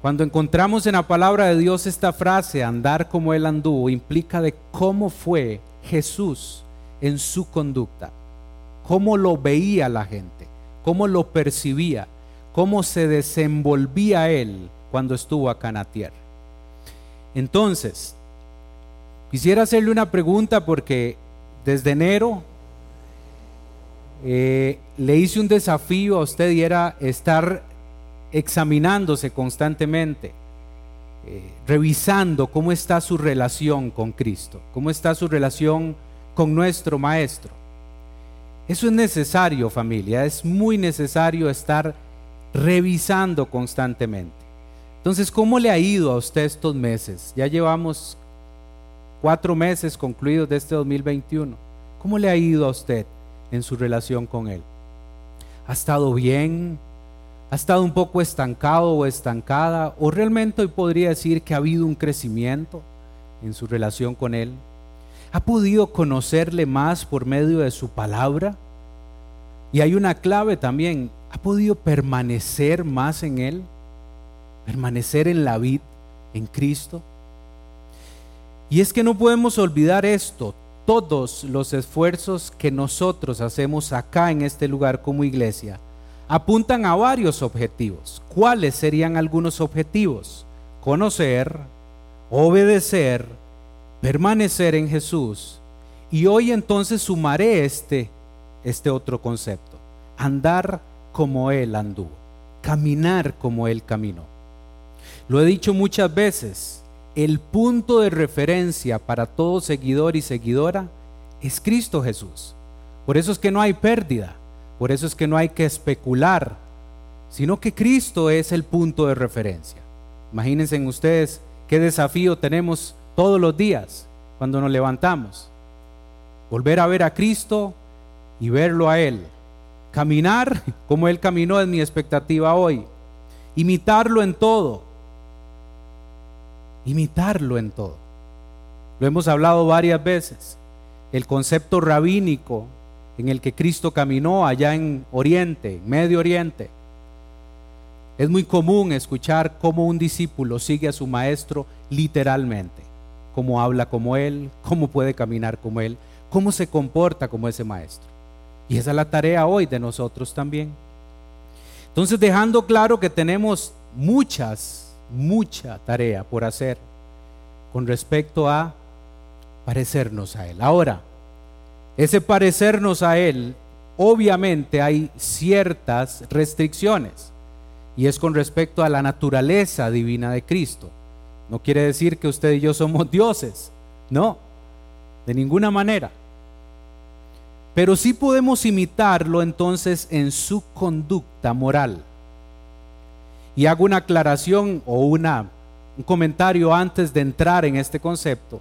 Cuando encontramos en la palabra de Dios esta frase, andar como Él anduvo, implica de cómo fue Jesús en su conducta, cómo lo veía la gente, cómo lo percibía, cómo se desenvolvía Él cuando estuvo acá en la tierra. Entonces, quisiera hacerle una pregunta porque desde enero eh, le hice un desafío a usted y era estar examinándose constantemente, eh, revisando cómo está su relación con Cristo, cómo está su relación con nuestro Maestro. Eso es necesario familia, es muy necesario estar revisando constantemente. Entonces, ¿cómo le ha ido a usted estos meses? Ya llevamos cuatro meses concluidos de este 2021. ¿Cómo le ha ido a usted en su relación con Él? ¿Ha estado bien? ¿Ha estado un poco estancado o estancada? ¿O realmente hoy podría decir que ha habido un crecimiento en su relación con Él? ¿Ha podido conocerle más por medio de su palabra? Y hay una clave también, ¿ha podido permanecer más en Él? ¿Permanecer en la vid, en Cristo? Y es que no podemos olvidar esto, todos los esfuerzos que nosotros hacemos acá en este lugar como iglesia apuntan a varios objetivos. ¿Cuáles serían algunos objetivos? Conocer, obedecer, permanecer en Jesús. Y hoy entonces sumaré este, este otro concepto. Andar como Él anduvo. Caminar como Él caminó. Lo he dicho muchas veces. El punto de referencia para todo seguidor y seguidora es Cristo Jesús. Por eso es que no hay pérdida. Por eso es que no hay que especular, sino que Cristo es el punto de referencia. Imagínense ustedes qué desafío tenemos todos los días cuando nos levantamos. Volver a ver a Cristo y verlo a Él. Caminar como Él caminó es mi expectativa hoy. Imitarlo en todo. Imitarlo en todo. Lo hemos hablado varias veces. El concepto rabínico en el que Cristo caminó allá en Oriente, en Medio Oriente. Es muy común escuchar cómo un discípulo sigue a su maestro literalmente, cómo habla como él, cómo puede caminar como él, cómo se comporta como ese maestro. Y esa es la tarea hoy de nosotros también. Entonces dejando claro que tenemos muchas, mucha tarea por hacer con respecto a parecernos a Él. Ahora, ese parecernos a Él, obviamente hay ciertas restricciones. Y es con respecto a la naturaleza divina de Cristo. No quiere decir que usted y yo somos dioses. No, de ninguna manera. Pero sí podemos imitarlo entonces en su conducta moral. Y hago una aclaración o una, un comentario antes de entrar en este concepto.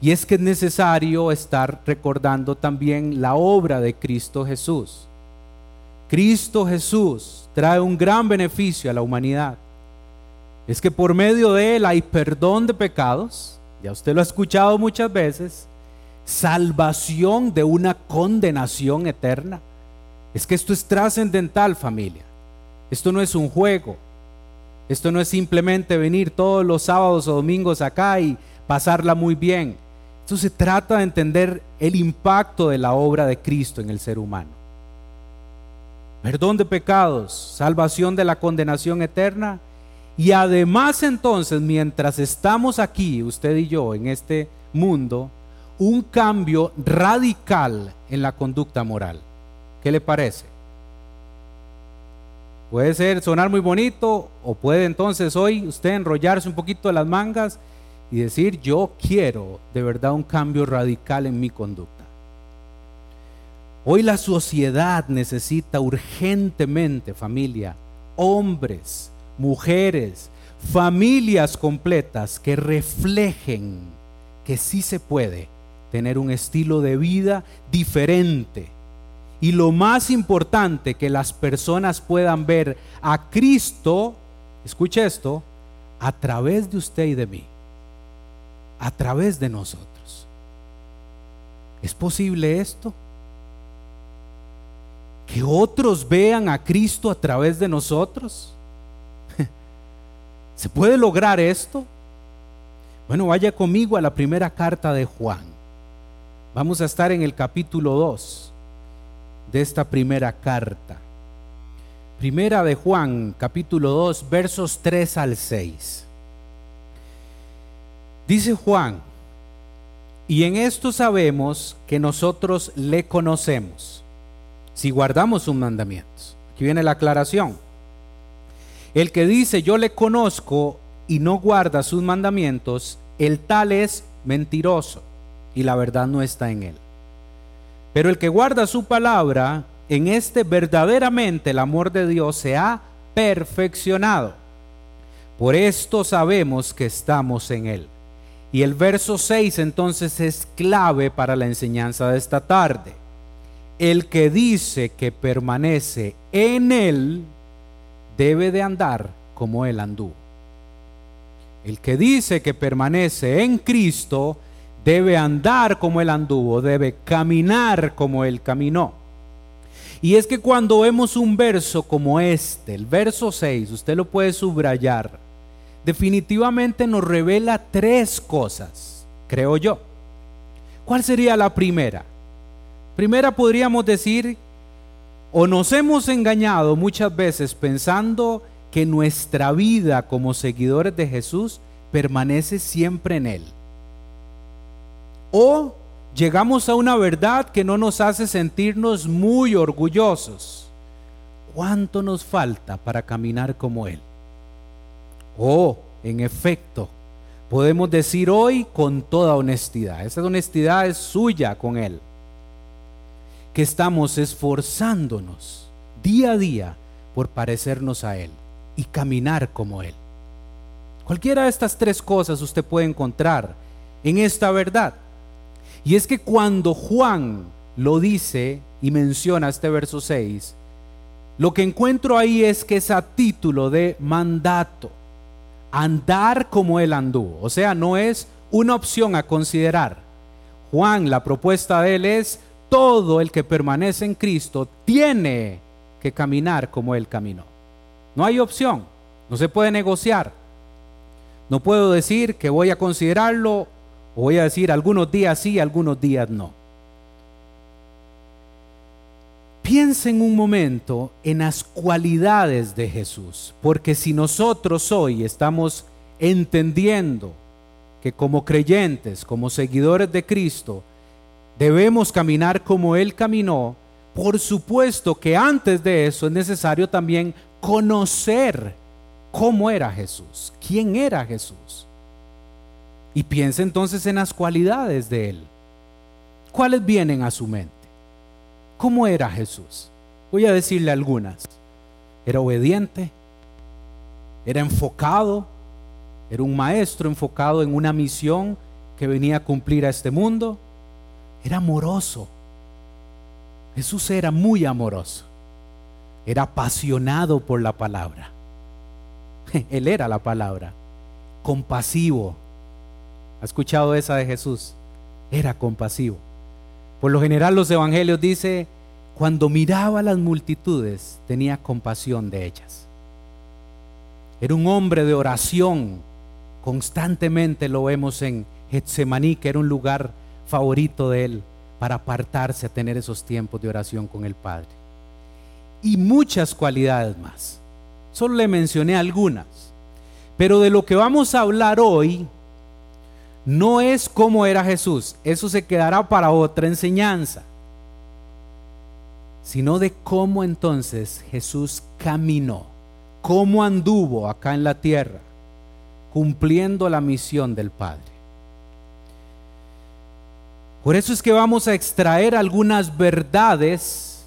Y es que es necesario estar recordando también la obra de Cristo Jesús. Cristo Jesús trae un gran beneficio a la humanidad. Es que por medio de Él hay perdón de pecados, ya usted lo ha escuchado muchas veces, salvación de una condenación eterna. Es que esto es trascendental familia. Esto no es un juego. Esto no es simplemente venir todos los sábados o domingos acá y pasarla muy bien. Esto se trata de entender el impacto de la obra de Cristo en el ser humano. Perdón de pecados, salvación de la condenación eterna y además entonces, mientras estamos aquí, usted y yo, en este mundo, un cambio radical en la conducta moral. ¿Qué le parece? Puede ser sonar muy bonito o puede entonces hoy usted enrollarse un poquito de las mangas y decir, yo quiero de verdad un cambio radical en mi conducta. Hoy la sociedad necesita urgentemente, familia, hombres, mujeres, familias completas que reflejen que sí se puede tener un estilo de vida diferente. Y lo más importante, que las personas puedan ver a Cristo, escuche esto, a través de usted y de mí a través de nosotros. ¿Es posible esto? Que otros vean a Cristo a través de nosotros. ¿Se puede lograr esto? Bueno, vaya conmigo a la primera carta de Juan. Vamos a estar en el capítulo 2 de esta primera carta. Primera de Juan, capítulo 2, versos 3 al 6. Dice Juan, y en esto sabemos que nosotros le conocemos, si guardamos sus mandamientos. Aquí viene la aclaración. El que dice yo le conozco y no guarda sus mandamientos, el tal es mentiroso y la verdad no está en él. Pero el que guarda su palabra, en este verdaderamente el amor de Dios se ha perfeccionado. Por esto sabemos que estamos en él. Y el verso 6 entonces es clave para la enseñanza de esta tarde. El que dice que permanece en él debe de andar como él anduvo. El que dice que permanece en Cristo debe andar como él anduvo, debe caminar como él caminó. Y es que cuando vemos un verso como este, el verso 6, usted lo puede subrayar, definitivamente nos revela tres cosas, creo yo. ¿Cuál sería la primera? Primera podríamos decir, o nos hemos engañado muchas veces pensando que nuestra vida como seguidores de Jesús permanece siempre en Él. O llegamos a una verdad que no nos hace sentirnos muy orgullosos. ¿Cuánto nos falta para caminar como Él? O, en efecto, podemos decir hoy con toda honestidad, esa honestidad es suya con Él, que estamos esforzándonos día a día por parecernos a Él y caminar como Él. Cualquiera de estas tres cosas usted puede encontrar en esta verdad. Y es que cuando Juan lo dice y menciona este verso 6, lo que encuentro ahí es que es a título de mandato andar como él anduvo. O sea, no es una opción a considerar. Juan, la propuesta de él es, todo el que permanece en Cristo tiene que caminar como él caminó. No hay opción, no se puede negociar. No puedo decir que voy a considerarlo o voy a decir algunos días sí, algunos días no. Piensen un momento en las cualidades de Jesús, porque si nosotros hoy estamos entendiendo que como creyentes, como seguidores de Cristo, debemos caminar como Él caminó, por supuesto que antes de eso es necesario también conocer cómo era Jesús, quién era Jesús. Y piense entonces en las cualidades de Él. ¿Cuáles vienen a su mente? ¿Cómo era Jesús? Voy a decirle algunas. Era obediente, era enfocado, era un maestro enfocado en una misión que venía a cumplir a este mundo. Era amoroso. Jesús era muy amoroso. Era apasionado por la palabra. Él era la palabra. Compasivo. ¿Ha escuchado esa de Jesús? Era compasivo. Por lo general los evangelios dice, cuando miraba a las multitudes tenía compasión de ellas. Era un hombre de oración. Constantemente lo vemos en Getsemaní, que era un lugar favorito de él para apartarse a tener esos tiempos de oración con el Padre. Y muchas cualidades más. Solo le mencioné algunas. Pero de lo que vamos a hablar hoy no es cómo era Jesús, eso se quedará para otra enseñanza, sino de cómo entonces Jesús caminó, cómo anduvo acá en la tierra, cumpliendo la misión del Padre. Por eso es que vamos a extraer algunas verdades,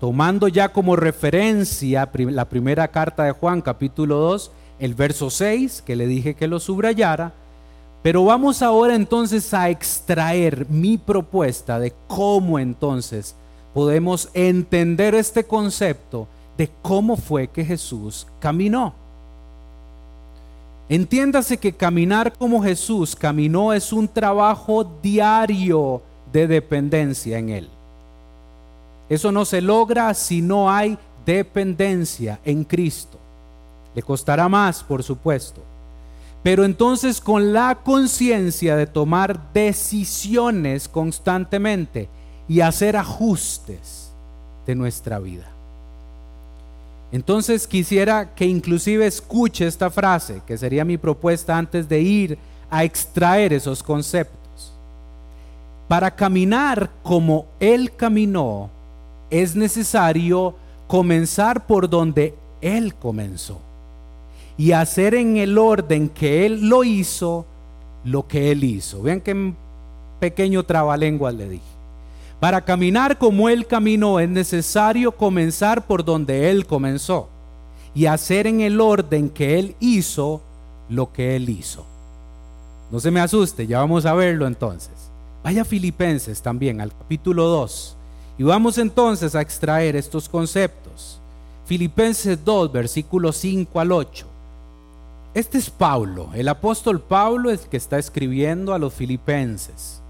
tomando ya como referencia la primera carta de Juan, capítulo 2, el verso 6, que le dije que lo subrayara, pero vamos ahora entonces a extraer mi propuesta de cómo entonces podemos entender este concepto de cómo fue que Jesús caminó. Entiéndase que caminar como Jesús caminó es un trabajo diario de dependencia en Él. Eso no se logra si no hay dependencia en Cristo. Le costará más, por supuesto. Pero entonces con la conciencia de tomar decisiones constantemente y hacer ajustes de nuestra vida. Entonces quisiera que inclusive escuche esta frase, que sería mi propuesta antes de ir a extraer esos conceptos. Para caminar como Él caminó, es necesario comenzar por donde Él comenzó y hacer en el orden que Él lo hizo, lo que Él hizo. Vean qué pequeño trabalenguas le dije. Para caminar como Él caminó es necesario comenzar por donde Él comenzó y hacer en el orden que Él hizo lo que Él hizo. No se me asuste, ya vamos a verlo entonces. Vaya Filipenses también al capítulo 2 y vamos entonces a extraer estos conceptos. Filipenses 2, versículos 5 al 8. Este es Pablo, el apóstol Pablo es el que está escribiendo a los filipenses.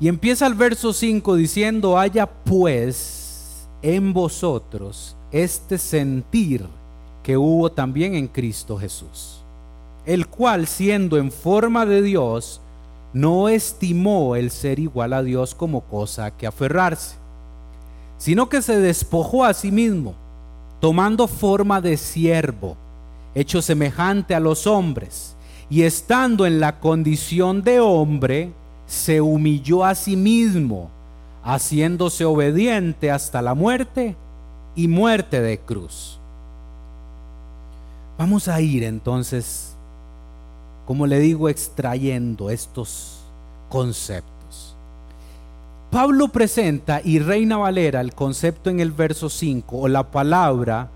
Y empieza el verso 5 diciendo, haya pues en vosotros este sentir que hubo también en Cristo Jesús, el cual siendo en forma de Dios, no estimó el ser igual a Dios como cosa que aferrarse, sino que se despojó a sí mismo, tomando forma de siervo, hecho semejante a los hombres, y estando en la condición de hombre, se humilló a sí mismo, haciéndose obediente hasta la muerte y muerte de cruz. Vamos a ir entonces como le digo, extrayendo estos conceptos. Pablo presenta y Reina Valera el concepto en el verso 5 o la palabra,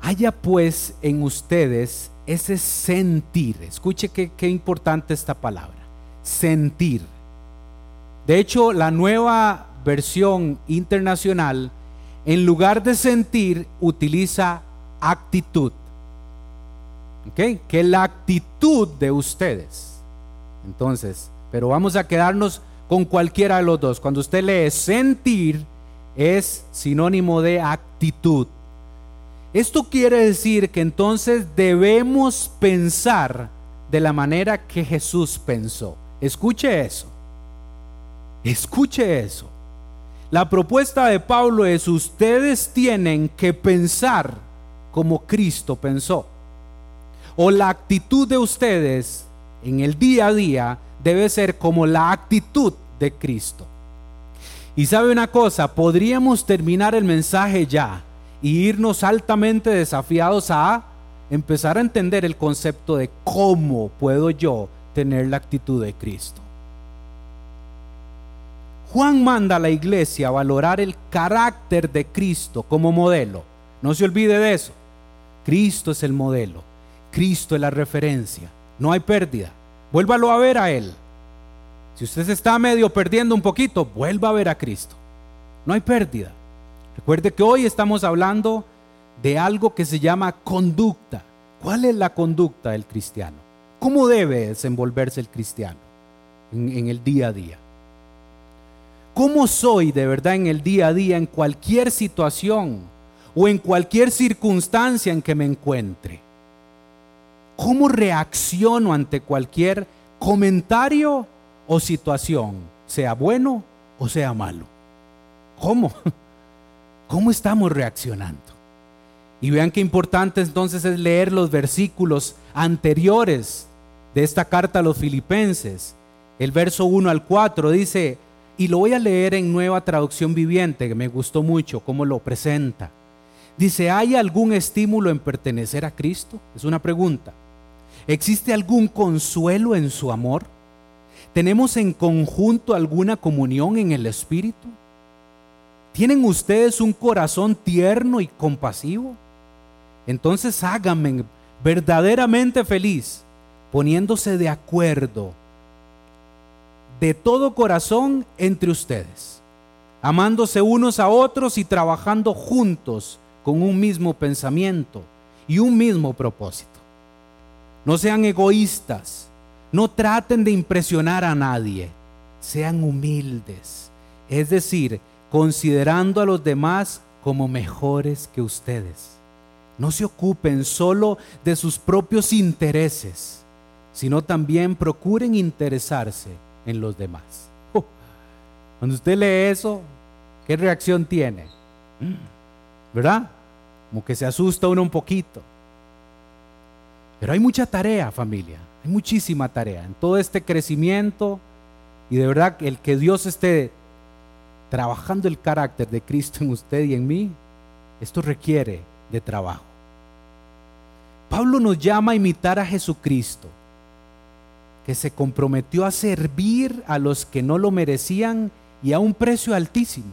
haya pues en ustedes ese sentir. Escuche qué, qué importante esta palabra, sentir. De hecho, la nueva versión internacional, en lugar de sentir, utiliza actitud. Que la actitud de ustedes. Entonces, pero vamos a quedarnos con cualquiera de los dos. Cuando usted lee sentir, es sinónimo de actitud. Esto quiere decir que entonces debemos pensar de la manera que Jesús pensó. Escuche eso. Escuche eso. La propuesta de Pablo es ustedes tienen que pensar como Cristo pensó o la actitud de ustedes en el día a día debe ser como la actitud de Cristo. Y sabe una cosa, podríamos terminar el mensaje ya y irnos altamente desafiados a empezar a entender el concepto de cómo puedo yo tener la actitud de Cristo. Juan manda a la iglesia a valorar el carácter de Cristo como modelo. No se olvide de eso. Cristo es el modelo. Cristo es la referencia. No hay pérdida. Vuélvalo a ver a Él. Si usted se está medio perdiendo un poquito, vuelva a ver a Cristo. No hay pérdida. Recuerde que hoy estamos hablando de algo que se llama conducta. ¿Cuál es la conducta del cristiano? ¿Cómo debe desenvolverse el cristiano en, el día a día? ¿Cómo soy de verdad en el día a día, en cualquier situación o en cualquier circunstancia en que me encuentre? ¿Cómo reacciono ante cualquier comentario o situación, sea bueno o sea malo? ¿Cómo? ¿Cómo estamos reaccionando? Y vean qué importante entonces es leer los versículos anteriores de esta carta a los filipenses. El verso 1 al 4 dice, y lo voy a leer en nueva traducción viviente, que me gustó mucho cómo lo presenta. Dice, ¿hay algún estímulo en pertenecer a Cristo? Es una pregunta. ¿Existe algún consuelo en su amor? ¿Tenemos en conjunto alguna comunión en el Espíritu? ¿Tienen ustedes un corazón tierno y compasivo? Entonces háganme verdaderamente feliz poniéndose de acuerdo de todo corazón entre ustedes, amándose unos a otros y trabajando juntos con un mismo pensamiento y un mismo propósito. No sean egoístas. No traten de impresionar a nadie. Sean humildes. Es decir, considerando a los demás como mejores que ustedes. No se ocupen solo de sus propios intereses, sino también procuren interesarse en los demás. Oh, cuando usted lee eso, ¿qué reacción tiene? ¿Verdad? Como que se asusta uno un poquito. Pero hay mucha tarea, familia. Hay muchísima tarea en todo este crecimiento y de verdad el que Dios esté trabajando el carácter de Cristo en usted y en mí, esto requiere de trabajo. Pablo nos llama a imitar a Jesucristo, que se comprometió a servir a los que no lo merecían y a un precio altísimo.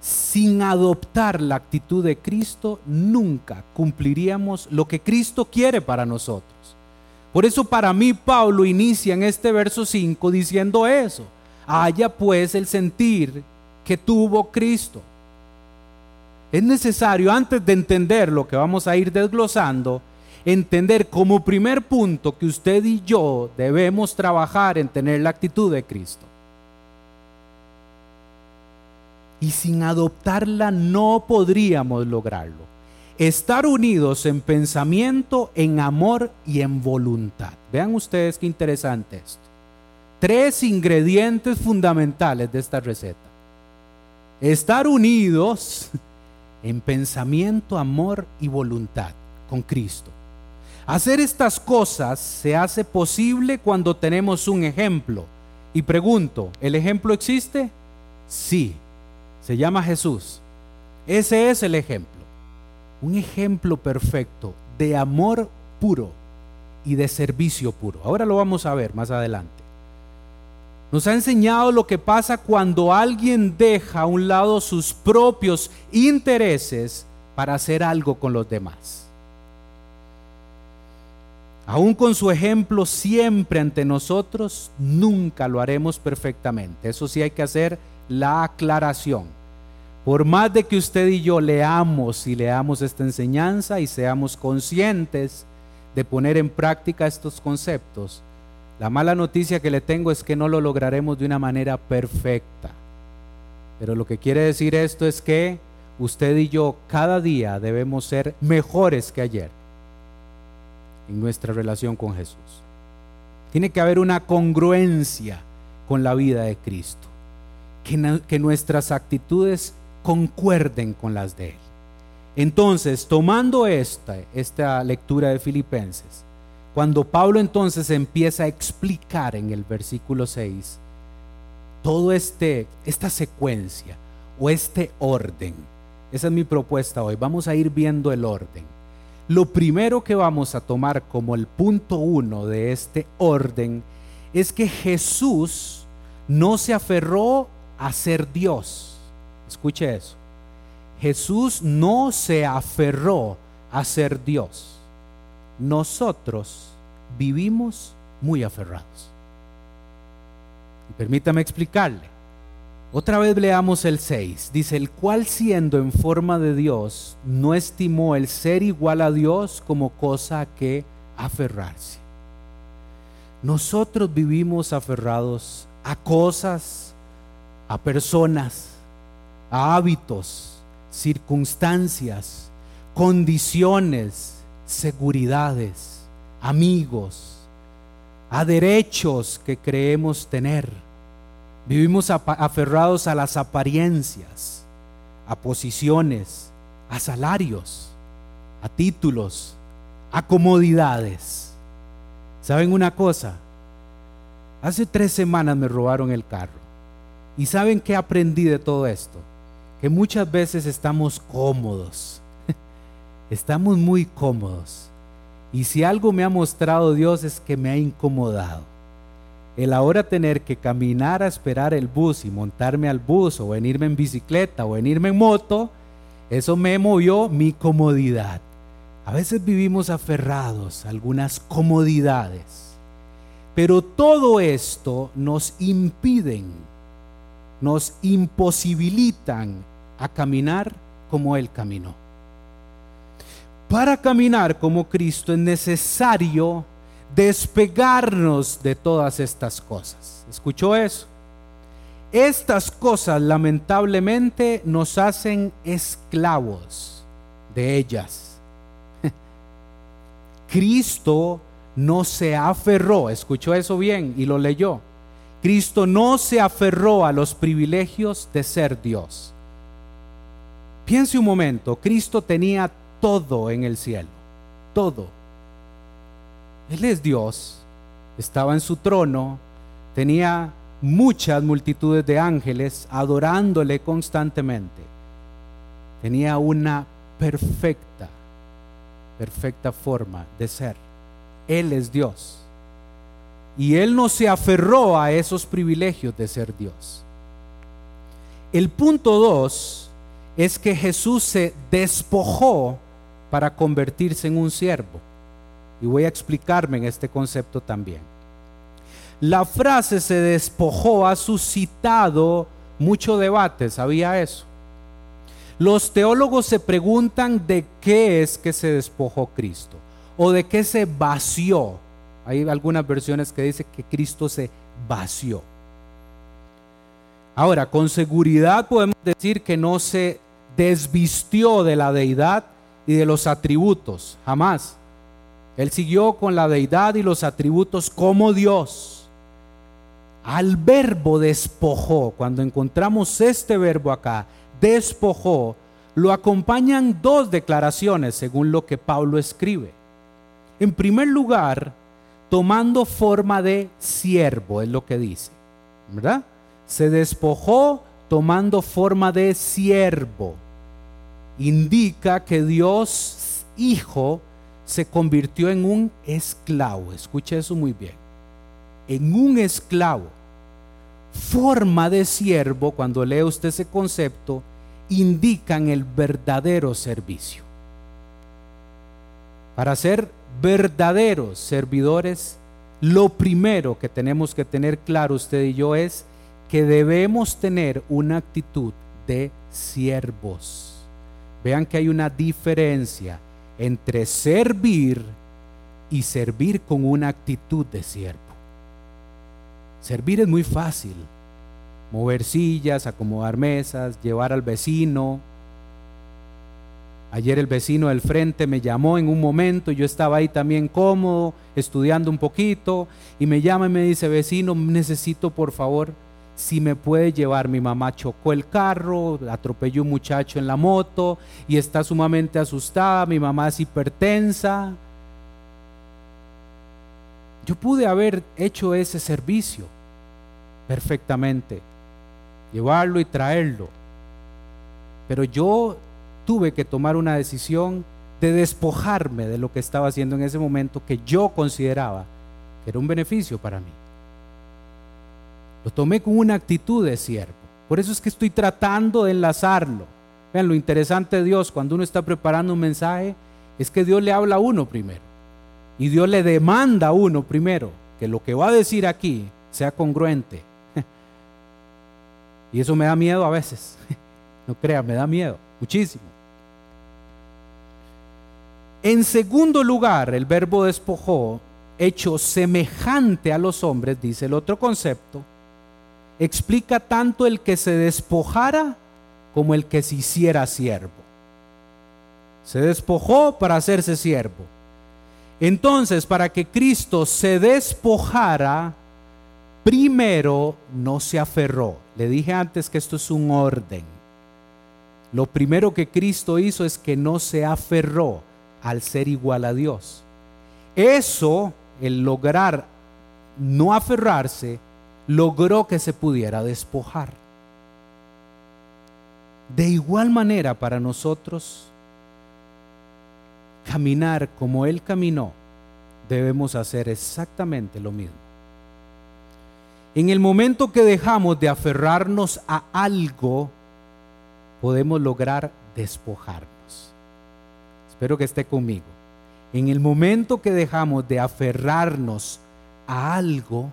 Sin adoptar la actitud de Cristo, nunca cumpliríamos lo que Cristo quiere para nosotros. Por eso para mí Pablo inicia en este verso 5 diciendo eso. Haya pues el sentir que tuvo Cristo. Es necesario, antes de entender lo que vamos a ir desglosando, entender como primer punto que usted y yo debemos trabajar en tener la actitud de Cristo. Y sin adoptarla no podríamos lograrlo. Estar unidos en pensamiento, en amor y en voluntad. Vean ustedes qué interesante esto. Tres ingredientes fundamentales de esta receta. Estar unidos en pensamiento, amor y voluntad con Cristo. Hacer estas cosas se hace posible cuando tenemos un ejemplo. Y pregunto, ¿el ejemplo existe? Sí, se llama Jesús. Ese es el ejemplo. Un ejemplo perfecto de amor puro y de servicio puro. Ahora lo vamos a ver más adelante. Nos ha enseñado lo que pasa cuando alguien deja a un lado sus propios intereses para hacer algo con los demás. Aún con su ejemplo siempre ante nosotros, nunca lo haremos perfectamente. Eso sí hay que hacer la aclaración. Por más de que usted y yo leamos y leamos esta enseñanza y seamos conscientes de poner en práctica estos conceptos, la mala noticia que le tengo es que no lo lograremos de una manera perfecta. Pero lo que quiere decir esto es que usted y yo cada día debemos ser mejores que ayer en nuestra relación con Jesús. Tiene que haber una congruencia con la vida de Cristo. Que, nuestras actitudes concuerden con las de Él. Entonces, tomando esta, esta lectura de Filipenses, cuando Pablo entonces empieza a explicar en el versículo 6 todo este esta secuencia o este orden. Esa es mi propuesta hoy. Vamos a ir viendo el orden. Lo primero que vamos a tomar como el punto uno de este orden es que Jesús no se aferró a ser Dios. Escuche eso. Jesús no se aferró a ser Dios nosotros vivimos muy aferrados. Permítame explicarle. Otra vez leamos el 6. Dice, el cual siendo en forma de Dios, no estimó el ser igual a Dios como cosa a que aferrarse. Nosotros vivimos aferrados a cosas, a personas, a hábitos, circunstancias, condiciones, seguridades, amigos, a derechos que creemos tener. Vivimos aferrados a las apariencias, a posiciones, a salarios, a títulos, a comodidades. ¿Saben una cosa? Hace tres semanas me robaron el carro. ¿Y saben qué aprendí de todo esto? Que muchas veces estamos cómodos estamos muy cómodos. Y si algo me ha mostrado Dios es que me ha incomodado. El ahora tener que caminar a esperar el bus y montarme al bus o venirme en bicicleta o venirme en moto, eso me movió mi comodidad. A veces vivimos aferrados a algunas comodidades, pero todo esto nos impiden, nos imposibilitan a caminar como Él caminó. Para caminar como Cristo es necesario despegarnos de todas estas cosas. ¿Escuchó eso? Estas cosas lamentablemente nos hacen esclavos de ellas. Cristo no se aferró, escuchó eso bien y lo leyó. Cristo no se aferró a los privilegios de ser Dios. Piense un momento, Cristo tenía todo en el cielo, todo. Él es Dios, estaba en su trono, tenía muchas multitudes de ángeles adorándole constantemente. Tenía una perfecta, perfecta forma de ser. Él es Dios. Y Él no se aferró a esos privilegios de ser Dios. El punto dos es que Jesús se despojó para convertirse en un siervo. Y voy a explicarme en este concepto también. La frase se despojó ha suscitado mucho debate, ¿sabía eso? Los teólogos se preguntan de qué es que se despojó Cristo o de qué se vació. Hay algunas versiones que dicen que Cristo se vació. Ahora, con seguridad podemos decir que no se desvistió de la deidad y de los atributos, jamás. Él siguió con la deidad y los atributos como Dios. Al verbo despojó, cuando encontramos este verbo acá, despojó, lo acompañan dos declaraciones según lo que Pablo escribe. En primer lugar, tomando forma de siervo, es lo que dice, ¿verdad? Se despojó tomando forma de siervo. Indica que Dios Hijo se convirtió en un esclavo. Escuche eso muy bien. En un esclavo. Forma de siervo, cuando lee usted ese concepto, indican el verdadero servicio. Para ser verdaderos servidores, lo primero que tenemos que tener claro usted y yo es que debemos tener una actitud de siervos. Vean que hay una diferencia entre servir y servir con una actitud de siervo. Servir es muy fácil. Mover sillas, acomodar mesas, llevar al vecino, Ayer el vecino del frente me llamó en un momento, yo estaba ahí también cómodo, estudiando un poquito, y me llama y me dice, vecino, necesito por favor, si me puede llevar, mi mamá chocó el carro, atropelló un muchacho en la moto y está sumamente asustada, mi mamá es hipertensa. Yo pude haber hecho ese servicio perfectamente, llevarlo y traerlo, pero yo tuve que tomar una decisión de despojarme de lo que estaba haciendo en ese momento que yo consideraba que era un beneficio para mí. Lo tomé con una actitud de siervo. Por eso es que estoy tratando de enlazarlo. Vean, lo interesante de Dios cuando uno está preparando un mensaje es que Dios le habla a uno primero. Y Dios le demanda a uno primero que lo que va a decir aquí sea congruente. Y eso me da miedo a veces. No crea, me da miedo, muchísimo. En segundo lugar, el verbo despojó, hecho semejante a los hombres, dice el otro concepto, explica tanto el que se despojara como el que se hiciera siervo. Se despojó para hacerse siervo. Entonces, para que Cristo se despojara, primero no se aferró. Le dije antes que esto es un orden. Lo primero que Cristo hizo es que no se aferró al ser igual a Dios. Eso, el lograr no aferrarse, logró que se pudiera despojar. De igual manera para nosotros, caminar como Él caminó, debemos hacer exactamente lo mismo. En el momento que dejamos de aferrarnos a algo, podemos lograr despojar. Espero que esté conmigo. En el momento que dejamos de aferrarnos a algo,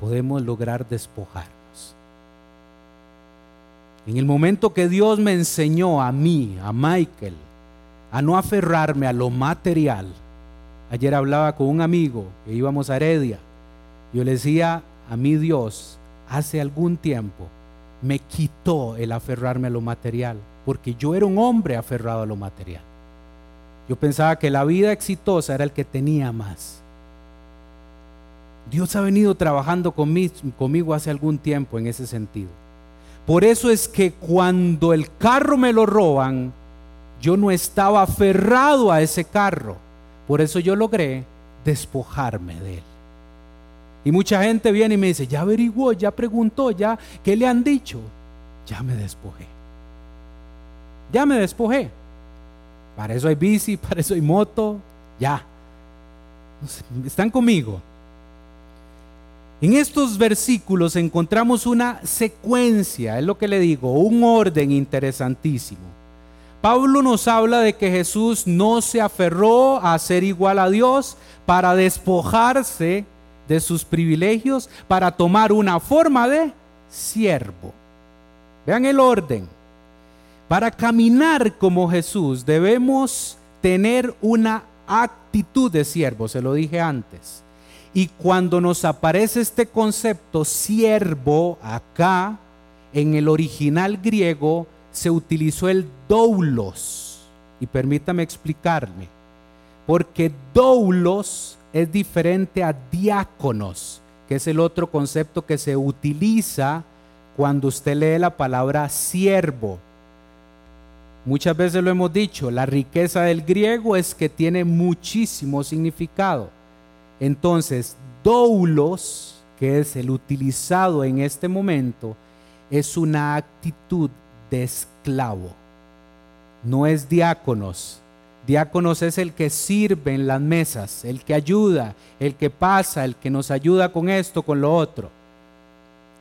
podemos lograr despojarnos. En el momento que Dios me enseñó a mí, a Michael, a no aferrarme a lo material. Ayer hablaba con un amigo que íbamos a Heredia. Yo le decía, a mí Dios hace algún tiempo me quitó el aferrarme a lo material, porque yo era un hombre aferrado a lo material. Yo pensaba que la vida exitosa era el que tenía más. Dios ha venido trabajando conmigo, hace algún tiempo en ese sentido. Por eso es que cuando el carro me lo roban, yo no estaba aferrado a ese carro. Por eso yo logré despojarme de él. Y mucha gente viene y me dice, ya averiguó, ya preguntó, ya, ¿qué le han dicho? Ya me despojé. Ya me despojé. Para eso hay bici, para eso hay moto, ya. Están conmigo. En estos versículos encontramos una secuencia, es lo que le digo, un orden interesantísimo. Pablo nos habla de que Jesús no se aferró a ser igual a Dios para despojarse de sus privilegios, para tomar una forma de siervo. Vean el orden. Para caminar como Jesús debemos tener una actitud de siervo, se lo dije antes. Y cuando nos aparece este concepto siervo acá, en el original griego se utilizó el doulos. Y permítame explicarme. Porque doulos es diferente a diáconos, que es el otro concepto que se utiliza cuando usted lee la palabra siervo. Muchas veces lo hemos dicho, la riqueza del griego es que tiene muchísimo significado. Entonces, doulos, que es el utilizado en este momento, es una actitud de esclavo. No es diáconos. Diáconos es el que sirve en las mesas, el que ayuda, el que pasa, el que nos ayuda con esto, con lo otro.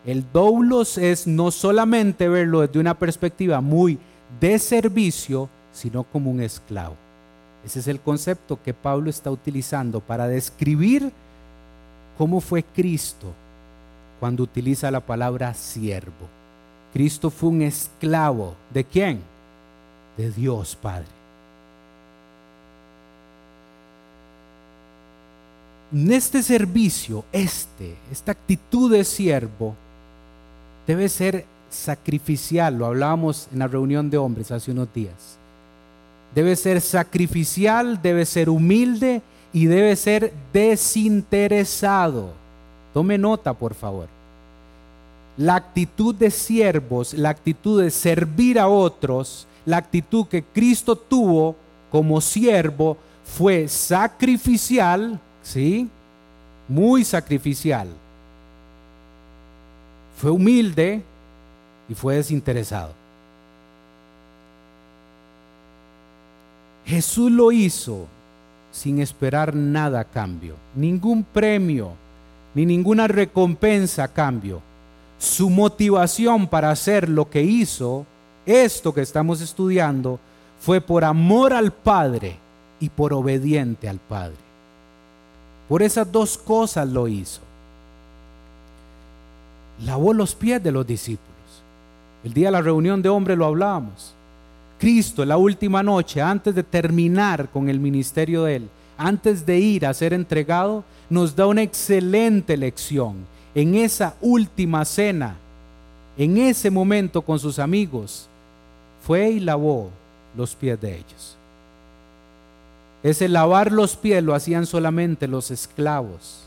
El doulos es no solamente verlo desde una perspectiva muy de servicio, sino como un esclavo. Ese es el concepto que Pablo está utilizando para describir cómo fue Cristo cuando utiliza la palabra siervo. Cristo fue un esclavo. ¿De quién? De Dios Padre. En este servicio, este, esta actitud de siervo, debe ser sacrificial. Lo hablábamos en la reunión de hombres hace unos días debe ser sacrificial, debe ser humilde y debe ser desinteresado. Tome nota, por favor. La actitud de siervos, la actitud de servir a otros, la actitud que Cristo tuvo como siervo fue sacrificial, ¿sí? Muy sacrificial. Fue humilde y fue desinteresado. Jesús lo hizo sin esperar nada a cambio, ningún premio, ni ninguna recompensa a cambio. Su motivación para hacer lo que hizo, esto que estamos estudiando, fue por amor al Padre y por obediente al Padre. Por esas dos cosas lo hizo. Lavó los pies de los discípulos. El día de la reunión de hombres lo hablábamos. Cristo la última noche, antes de terminar con el ministerio de Él, antes de ir a ser entregado, nos da una excelente lección. En esa última cena, en ese momento con sus amigos, fue y lavó los pies de ellos. Ese lavar los pies lo hacían solamente los esclavos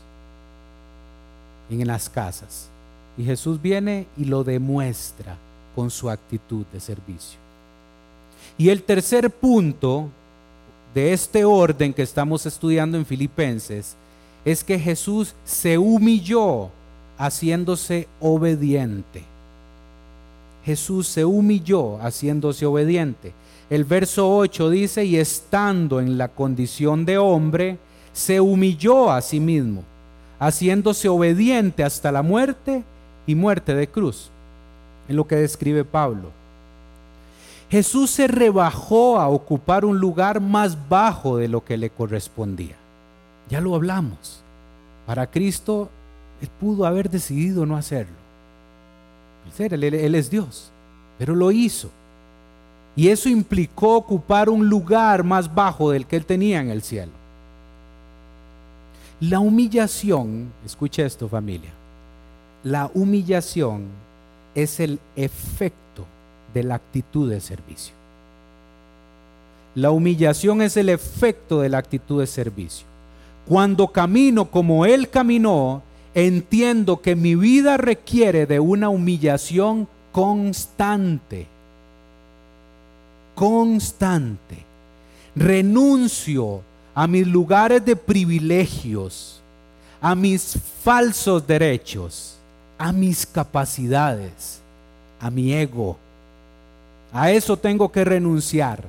en las casas. Y Jesús viene y lo demuestra con su actitud de servicio. Y el tercer punto de este orden que estamos estudiando en Filipenses es que Jesús se humilló haciéndose obediente. Jesús se humilló haciéndose obediente. El verso 8 dice, y estando en la condición de hombre, se humilló a sí mismo, haciéndose obediente hasta la muerte y muerte de cruz. En lo que describe Pablo. Jesús se rebajó a ocupar un lugar más bajo de lo que le correspondía. Ya lo hablamos. Para Cristo, Él pudo haber decidido no hacerlo. Él, él es Dios, pero lo hizo. Y eso implicó ocupar un lugar más bajo del que Él tenía en el cielo. La humillación, escucha esto familia, la humillación es el efecto de la actitud de servicio. La humillación es el efecto de la actitud de servicio. Cuando camino como Él caminó, entiendo que mi vida requiere de una humillación constante. Constante. Renuncio a mis lugares de privilegios, a mis falsos derechos, a mis capacidades, a mi ego. A eso tengo que renunciar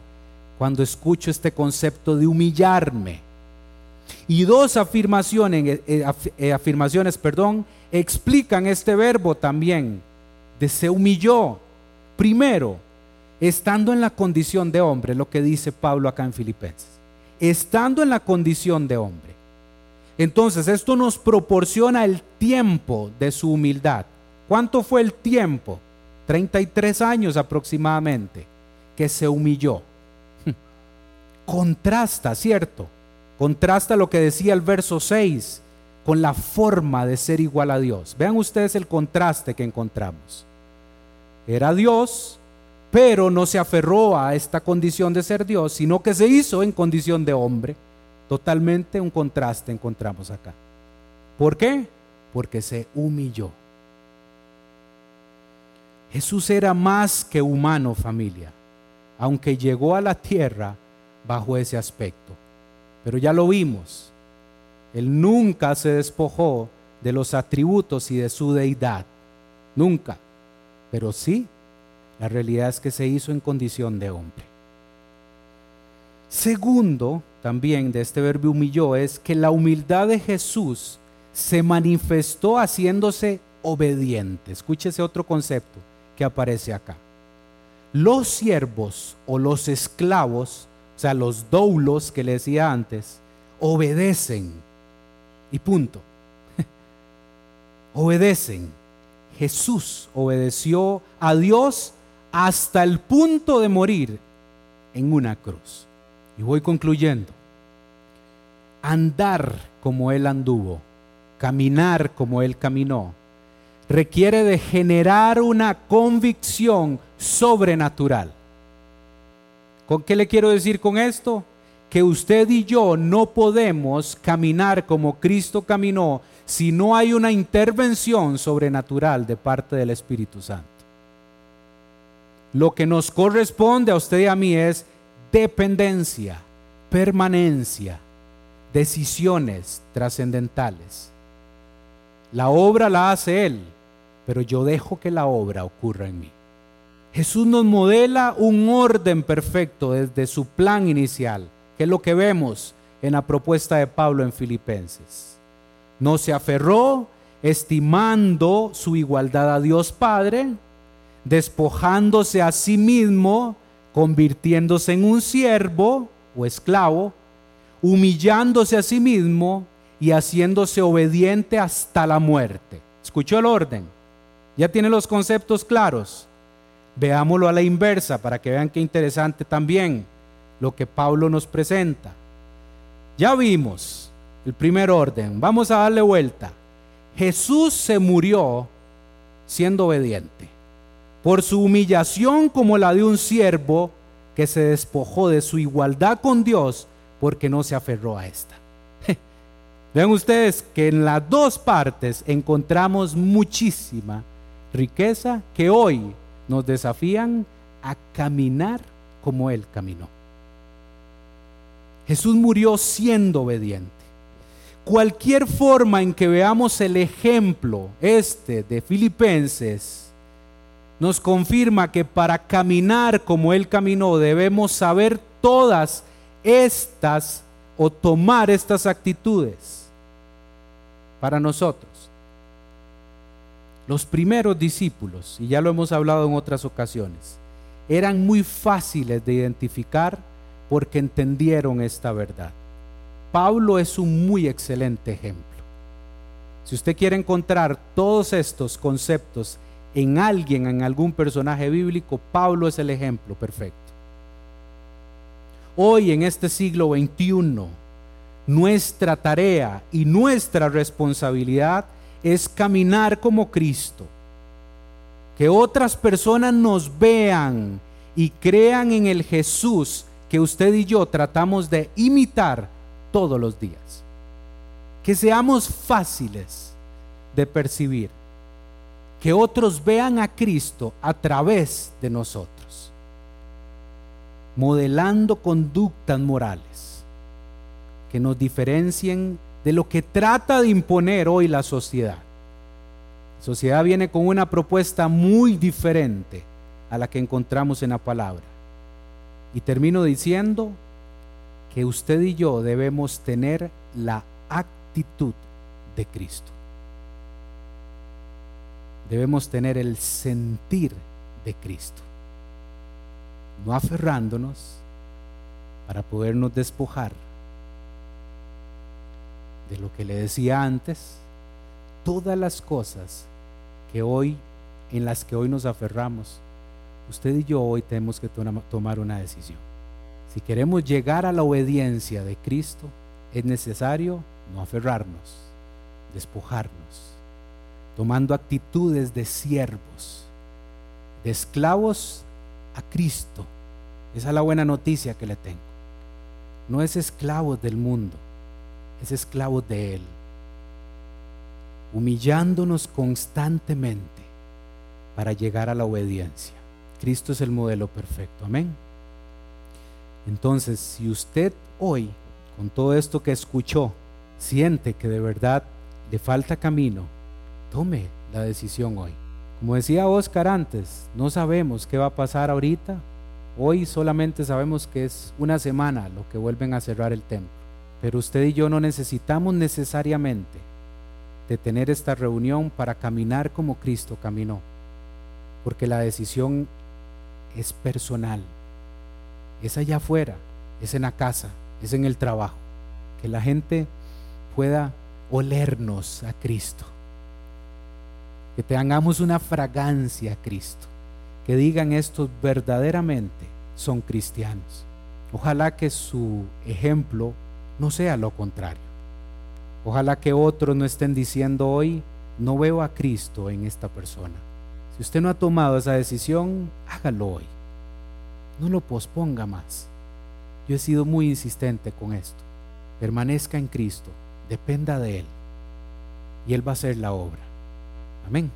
cuando escucho este concepto de humillarme. Y dos afirmaciones, eh, eh, afirmaciones perdón, explican este verbo también, de se humilló. Primero, estando en la condición de hombre, lo que dice Pablo acá en Filipenses, estando en la condición de hombre. Entonces, esto nos proporciona el tiempo de su humildad. ¿Cuánto fue el tiempo? 33 años aproximadamente, que se humilló. Contrasta, ¿cierto? Contrasta lo que decía el verso 6 con la forma de ser igual a Dios. Vean ustedes el contraste que encontramos. Era Dios, pero no se aferró a esta condición de ser Dios, sino que se hizo en condición de hombre. Totalmente un contraste encontramos acá. ¿Por qué? Porque se humilló. Jesús era más que humano familia, aunque llegó a la tierra bajo ese aspecto. Pero ya lo vimos. Él nunca se despojó de los atributos y de su deidad. Nunca. Pero sí, la realidad es que se hizo en condición de hombre. Segundo, también de este verbo humilló, es que la humildad de Jesús se manifestó haciéndose obediente. Escúchese otro concepto aparece acá. Los siervos o los esclavos o sea, los doulos que le decía antes, obedecen. Y punto. obedecen. Jesús obedeció a Dios hasta el punto de morir en una cruz. Y voy concluyendo. Andar como Él anduvo, caminar como Él caminó, requiere de generar una convicción sobrenatural. ¿Con qué le quiero decir con esto? Que usted y yo no podemos caminar como Cristo caminó si no hay una intervención sobrenatural de parte del Espíritu Santo. Lo que nos corresponde a usted y a mí es dependencia, permanencia, decisiones trascendentales. La obra la hace Él, pero yo dejo que la obra ocurra en mí. Jesús nos modela un orden perfecto desde su plan inicial, que es lo que vemos en la propuesta de Pablo en Filipenses. No se aferró estimando su igualdad a Dios Padre, despojándose a sí mismo, convirtiéndose en un siervo o esclavo, humillándose a sí mismo y haciéndose obediente hasta la muerte. ¿Escuchó el orden? ¿Ya tiene los conceptos claros? Veámoslo a la inversa para que vean qué interesante también lo que Pablo nos presenta. Ya vimos el primer orden, vamos a darle vuelta. Jesús se murió siendo obediente, por su humillación como la de un siervo que se despojó de su igualdad con Dios porque no se aferró a esta. Vean ustedes que en las dos partes encontramos muchísima riqueza que hoy nos desafían a caminar como Él caminó. Jesús murió siendo obediente. Cualquier forma en que veamos el ejemplo este de Filipenses, nos confirma que para caminar como Él caminó debemos saber todas estas o tomar estas actitudes para nosotros. Los primeros discípulos, y ya lo hemos hablado en otras ocasiones, eran muy fáciles de identificar porque entendieron esta verdad. Pablo es un muy excelente ejemplo. Si usted quiere encontrar todos estos conceptos en alguien, en algún personaje bíblico, Pablo es el ejemplo perfecto. Hoy en este siglo XXI, nuestra tarea y nuestra responsabilidad es caminar como Cristo. Que otras personas nos vean y crean en el Jesús que usted y yo tratamos de imitar todos los días. Que seamos fáciles de percibir. Que otros vean a Cristo a través de nosotros. Modelando conductas morales que nos diferencien de lo que trata de imponer hoy la sociedad. La sociedad viene con una propuesta muy diferente a la que encontramos en la palabra. Y termino diciendo que usted y yo debemos tener la actitud de Cristo. Debemos tener el sentir de Cristo. No aferrándonos para podernos despojar de lo que le decía antes, todas las cosas que hoy en las que hoy nos aferramos, usted y yo hoy tenemos que tomar una decisión. Si queremos llegar a la obediencia de Cristo, es necesario no aferrarnos, despojarnos, tomando actitudes de siervos, de esclavos a Cristo. Esa es la buena noticia que le tengo. No es esclavos del mundo, es esclavos de Él, humillándonos constantemente para llegar a la obediencia. Cristo es el modelo perfecto, amén. Entonces, si usted hoy, con todo esto que escuchó, siente que de verdad le falta camino, tome la decisión hoy. Como decía Oscar antes, no sabemos qué va a pasar ahorita. Hoy solamente sabemos que es una semana lo que vuelven a cerrar el templo. Pero usted y yo no necesitamos necesariamente de tener esta reunión para caminar como Cristo caminó. Porque la decisión es personal. Es allá afuera, es en la casa, es en el trabajo. Que la gente pueda olernos a Cristo. Que tengamos una fragancia a Cristo. Que digan estos verdaderamente son cristianos. Ojalá que su ejemplo no sea lo contrario. Ojalá que otros no estén diciendo hoy, no veo a Cristo en esta persona. Si usted no ha tomado esa decisión, hágalo hoy. No lo posponga más. Yo he sido muy insistente con esto. Permanezca en Cristo, dependa de Él. Y Él va a hacer la obra. Amén.